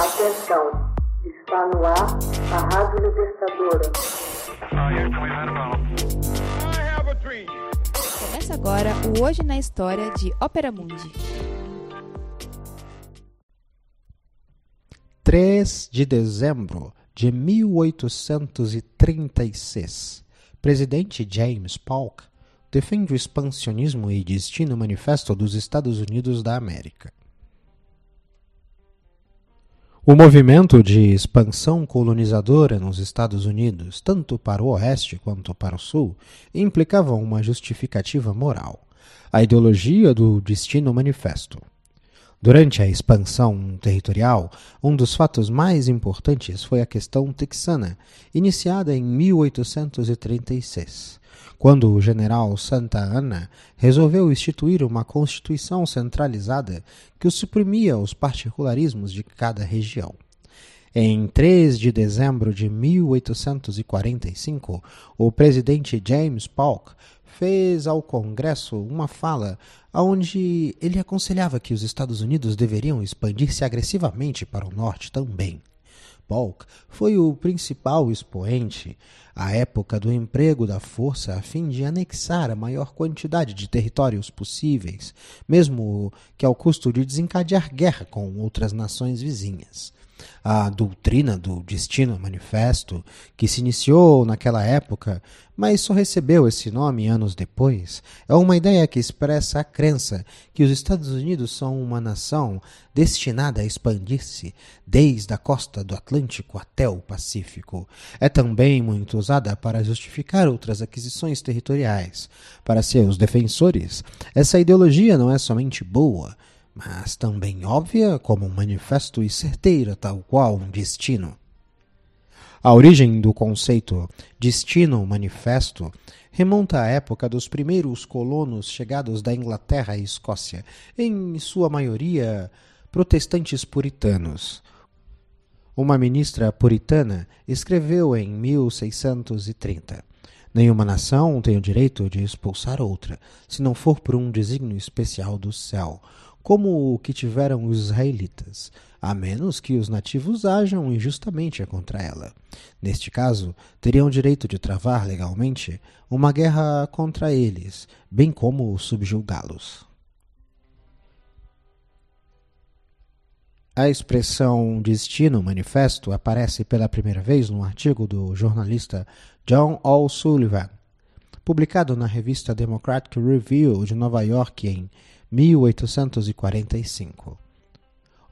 Atenção, está no ar a Rádio Libertadora. Começa agora o Hoje na História de Ópera Mundi. 3 de dezembro de 1836, presidente James Polk defende o expansionismo e destino manifesto dos Estados Unidos da América. O movimento de expansão colonizadora nos Estados Unidos, tanto para o oeste quanto para o sul, implicava uma justificativa moral, a ideologia do destino manifesto. Durante a expansão territorial, um dos fatos mais importantes foi a questão texana, iniciada em 1836, quando o general Santa Anna resolveu instituir uma constituição centralizada que suprimia os particularismos de cada região. Em 3 de dezembro de 1845, o presidente James Polk fez ao Congresso uma fala onde ele aconselhava que os Estados Unidos deveriam expandir-se agressivamente para o norte também. Polk foi o principal expoente à época do emprego da força a fim de anexar a maior quantidade de territórios possíveis, mesmo que ao custo de desencadear guerra com outras nações vizinhas. A doutrina do Destino Manifesto, que se iniciou naquela época, mas só recebeu esse nome anos depois, é uma ideia que expressa a crença que os Estados Unidos são uma nação destinada a expandir-se desde a costa do Atlântico até o Pacífico. É também muito usada para justificar outras aquisições territoriais. Para seus defensores, essa ideologia não é somente boa, mas também óbvia como um manifesto e certeira, tal qual um destino. A origem do conceito destino manifesto remonta à época dos primeiros colonos chegados da Inglaterra e Escócia, em sua maioria protestantes puritanos. Uma ministra puritana escreveu em 1630: Nenhuma nação tem o direito de expulsar outra, se não for por um desígnio especial do céu como o que tiveram os israelitas, a menos que os nativos ajam injustamente contra ela. Neste caso, teriam direito de travar legalmente uma guerra contra eles, bem como subjugá-los. A expressão destino manifesto aparece pela primeira vez no artigo do jornalista John O'Sullivan, publicado na revista Democratic Review de Nova York em 1845.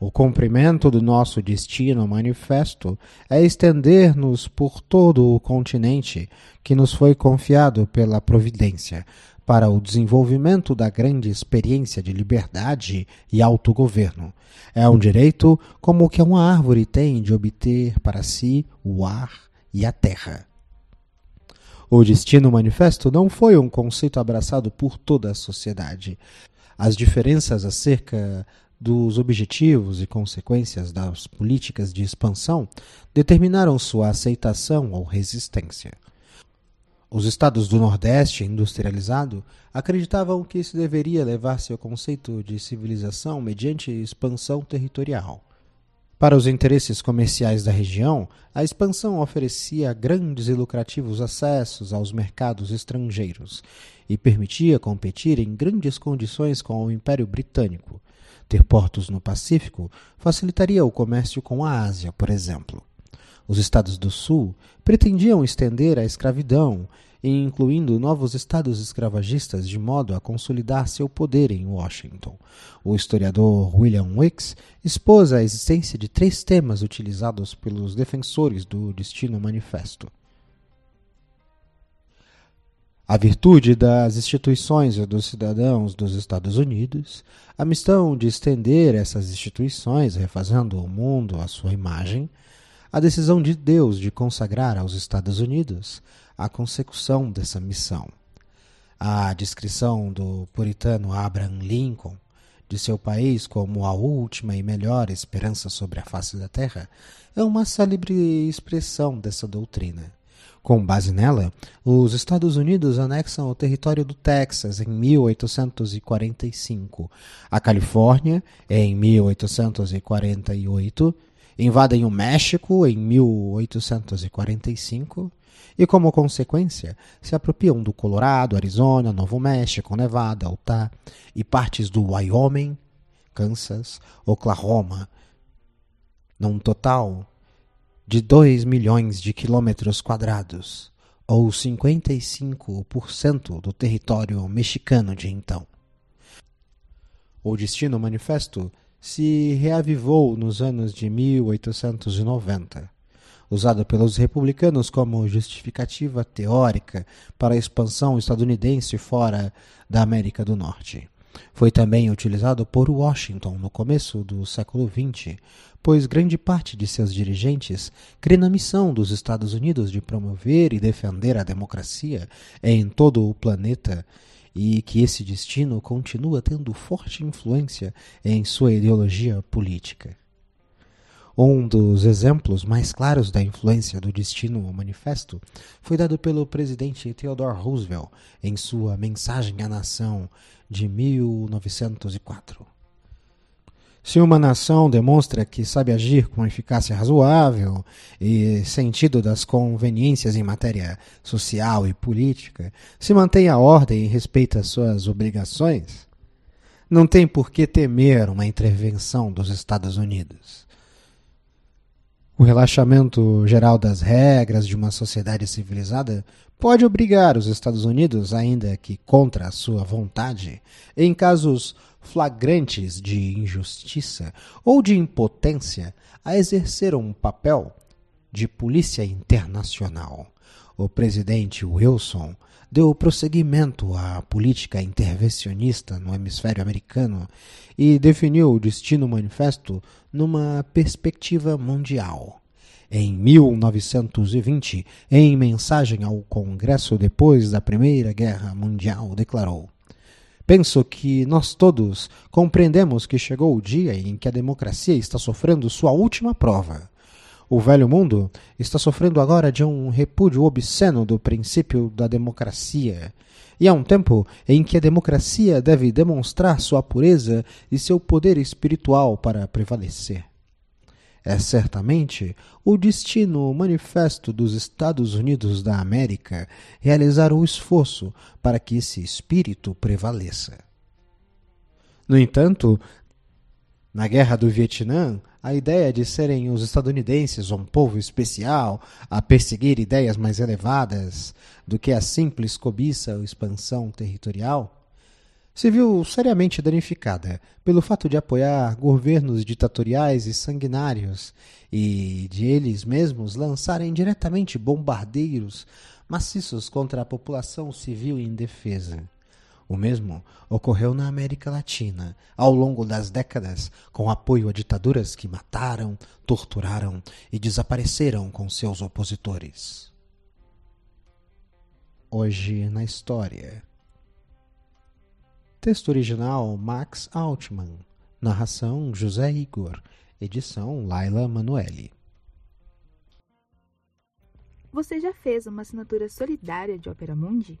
O cumprimento do nosso destino manifesto é estender-nos por todo o continente que nos foi confiado pela Providência para o desenvolvimento da grande experiência de liberdade e autogoverno. É um direito como que uma árvore tem de obter para si o ar e a terra. O destino manifesto não foi um conceito abraçado por toda a sociedade as diferenças acerca dos objetivos e consequências das políticas de expansão determinaram sua aceitação ou resistência. Os estados do Nordeste industrializado acreditavam que se deveria levar seu conceito de civilização mediante expansão territorial. Para os interesses comerciais da região, a expansão oferecia grandes e lucrativos acessos aos mercados estrangeiros e permitia competir em grandes condições com o Império Britânico. Ter portos no Pacífico facilitaria o comércio com a Ásia, por exemplo. Os estados do Sul pretendiam estender a escravidão incluindo novos estados escravagistas de modo a consolidar seu poder em Washington. O historiador William Wicks expôs a existência de três temas utilizados pelos defensores do Destino Manifesto. A virtude das instituições e dos cidadãos dos Estados Unidos, a missão de estender essas instituições, refazendo o mundo à sua imagem, a decisão de Deus de consagrar aos Estados Unidos a consecução dessa missão. A descrição do puritano Abraham Lincoln de seu país como a última e melhor esperança sobre a face da terra é uma célebre expressão dessa doutrina. Com base nela, os Estados Unidos anexam o território do Texas em 1845, a Califórnia em 1848 invadem o México em 1845 e, como consequência, se apropriam do Colorado, Arizona, Novo México, Nevada, Utah e partes do Wyoming, Kansas, Oklahoma, num total de 2 milhões de quilômetros quadrados, ou 55% do território mexicano de então. O Destino Manifesto se reavivou nos anos de 1890, usado pelos republicanos como justificativa teórica para a expansão estadunidense fora da América do Norte. Foi também utilizado por Washington no começo do século XX, pois grande parte de seus dirigentes crê na missão dos Estados Unidos de promover e defender a democracia em todo o planeta e que esse destino continua tendo forte influência em sua ideologia política. Um dos exemplos mais claros da influência do Destino Manifesto foi dado pelo presidente Theodore Roosevelt em sua Mensagem à Nação de 1904. Se uma nação demonstra que sabe agir com eficácia razoável e sentido das conveniências em matéria social e política, se mantém a ordem e respeita suas obrigações, não tem por que temer uma intervenção dos Estados Unidos. O relaxamento geral das regras de uma sociedade civilizada pode obrigar os Estados Unidos, ainda que contra a sua vontade, em casos flagrantes de injustiça ou de impotência, a exercer um papel de polícia internacional. O presidente Wilson deu prosseguimento à política intervencionista no hemisfério americano e definiu o destino manifesto numa perspectiva mundial. Em 1920, em mensagem ao Congresso depois da Primeira Guerra Mundial, declarou: Penso que nós todos compreendemos que chegou o dia em que a democracia está sofrendo sua última prova. O velho mundo está sofrendo agora de um repúdio obsceno do princípio da democracia. E há um tempo em que a democracia deve demonstrar sua pureza e seu poder espiritual para prevalecer. É certamente o destino manifesto dos Estados Unidos da América realizar o esforço para que esse espírito prevaleça. No entanto, na Guerra do Vietnã, a ideia de serem os estadunidenses um povo especial a perseguir ideias mais elevadas do que a simples cobiça ou expansão territorial se viu seriamente danificada pelo fato de apoiar governos ditatoriais e sanguinários e de eles mesmos lançarem diretamente bombardeiros maciços contra a população civil indefesa. O mesmo ocorreu na América Latina ao longo das décadas, com apoio a ditaduras que mataram, torturaram e desapareceram com seus opositores. Hoje na história. Texto original Max Altman. Narração José Igor. Edição Laila Manuelle. Você já fez uma assinatura solidária de Opera Mundi?